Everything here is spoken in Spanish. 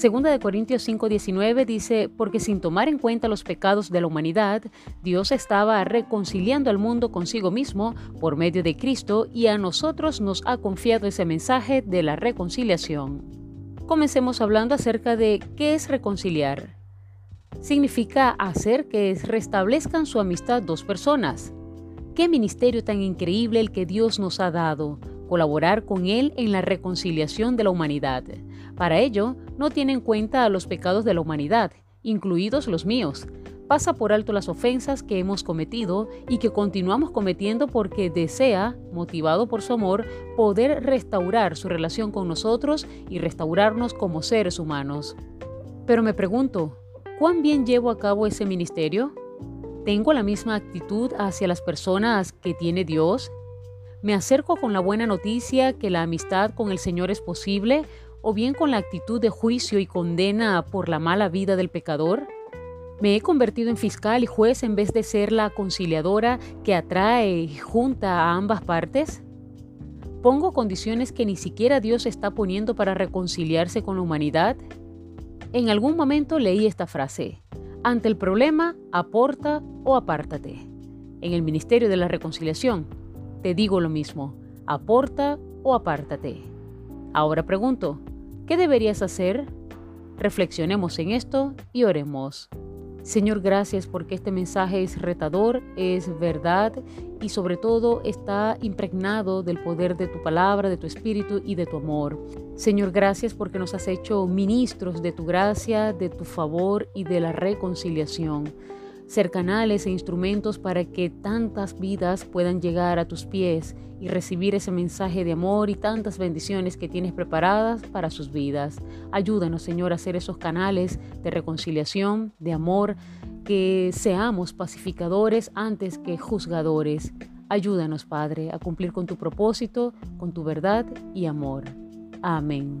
Segunda de Corintios 5:19 dice, porque sin tomar en cuenta los pecados de la humanidad, Dios estaba reconciliando al mundo consigo mismo por medio de Cristo y a nosotros nos ha confiado ese mensaje de la reconciliación. Comencemos hablando acerca de qué es reconciliar. Significa hacer que restablezcan su amistad dos personas. Qué ministerio tan increíble el que Dios nos ha dado, colaborar con Él en la reconciliación de la humanidad. Para ello, no tiene en cuenta a los pecados de la humanidad, incluidos los míos. Pasa por alto las ofensas que hemos cometido y que continuamos cometiendo porque desea, motivado por su amor, poder restaurar su relación con nosotros y restaurarnos como seres humanos. Pero me pregunto, ¿cuán bien llevo a cabo ese ministerio? ¿Tengo la misma actitud hacia las personas que tiene Dios? ¿Me acerco con la buena noticia que la amistad con el Señor es posible o bien con la actitud de juicio y condena por la mala vida del pecador? ¿Me he convertido en fiscal y juez en vez de ser la conciliadora que atrae y junta a ambas partes? ¿Pongo condiciones que ni siquiera Dios está poniendo para reconciliarse con la humanidad? En algún momento leí esta frase, ante el problema, aporta o apártate. En el Ministerio de la Reconciliación, te digo lo mismo, aporta o apártate. Ahora pregunto, ¿Qué deberías hacer? Reflexionemos en esto y oremos. Señor, gracias porque este mensaje es retador, es verdad y sobre todo está impregnado del poder de tu palabra, de tu espíritu y de tu amor. Señor, gracias porque nos has hecho ministros de tu gracia, de tu favor y de la reconciliación ser canales e instrumentos para que tantas vidas puedan llegar a tus pies y recibir ese mensaje de amor y tantas bendiciones que tienes preparadas para sus vidas. Ayúdanos, Señor, a ser esos canales de reconciliación, de amor, que seamos pacificadores antes que juzgadores. Ayúdanos, Padre, a cumplir con tu propósito, con tu verdad y amor. Amén.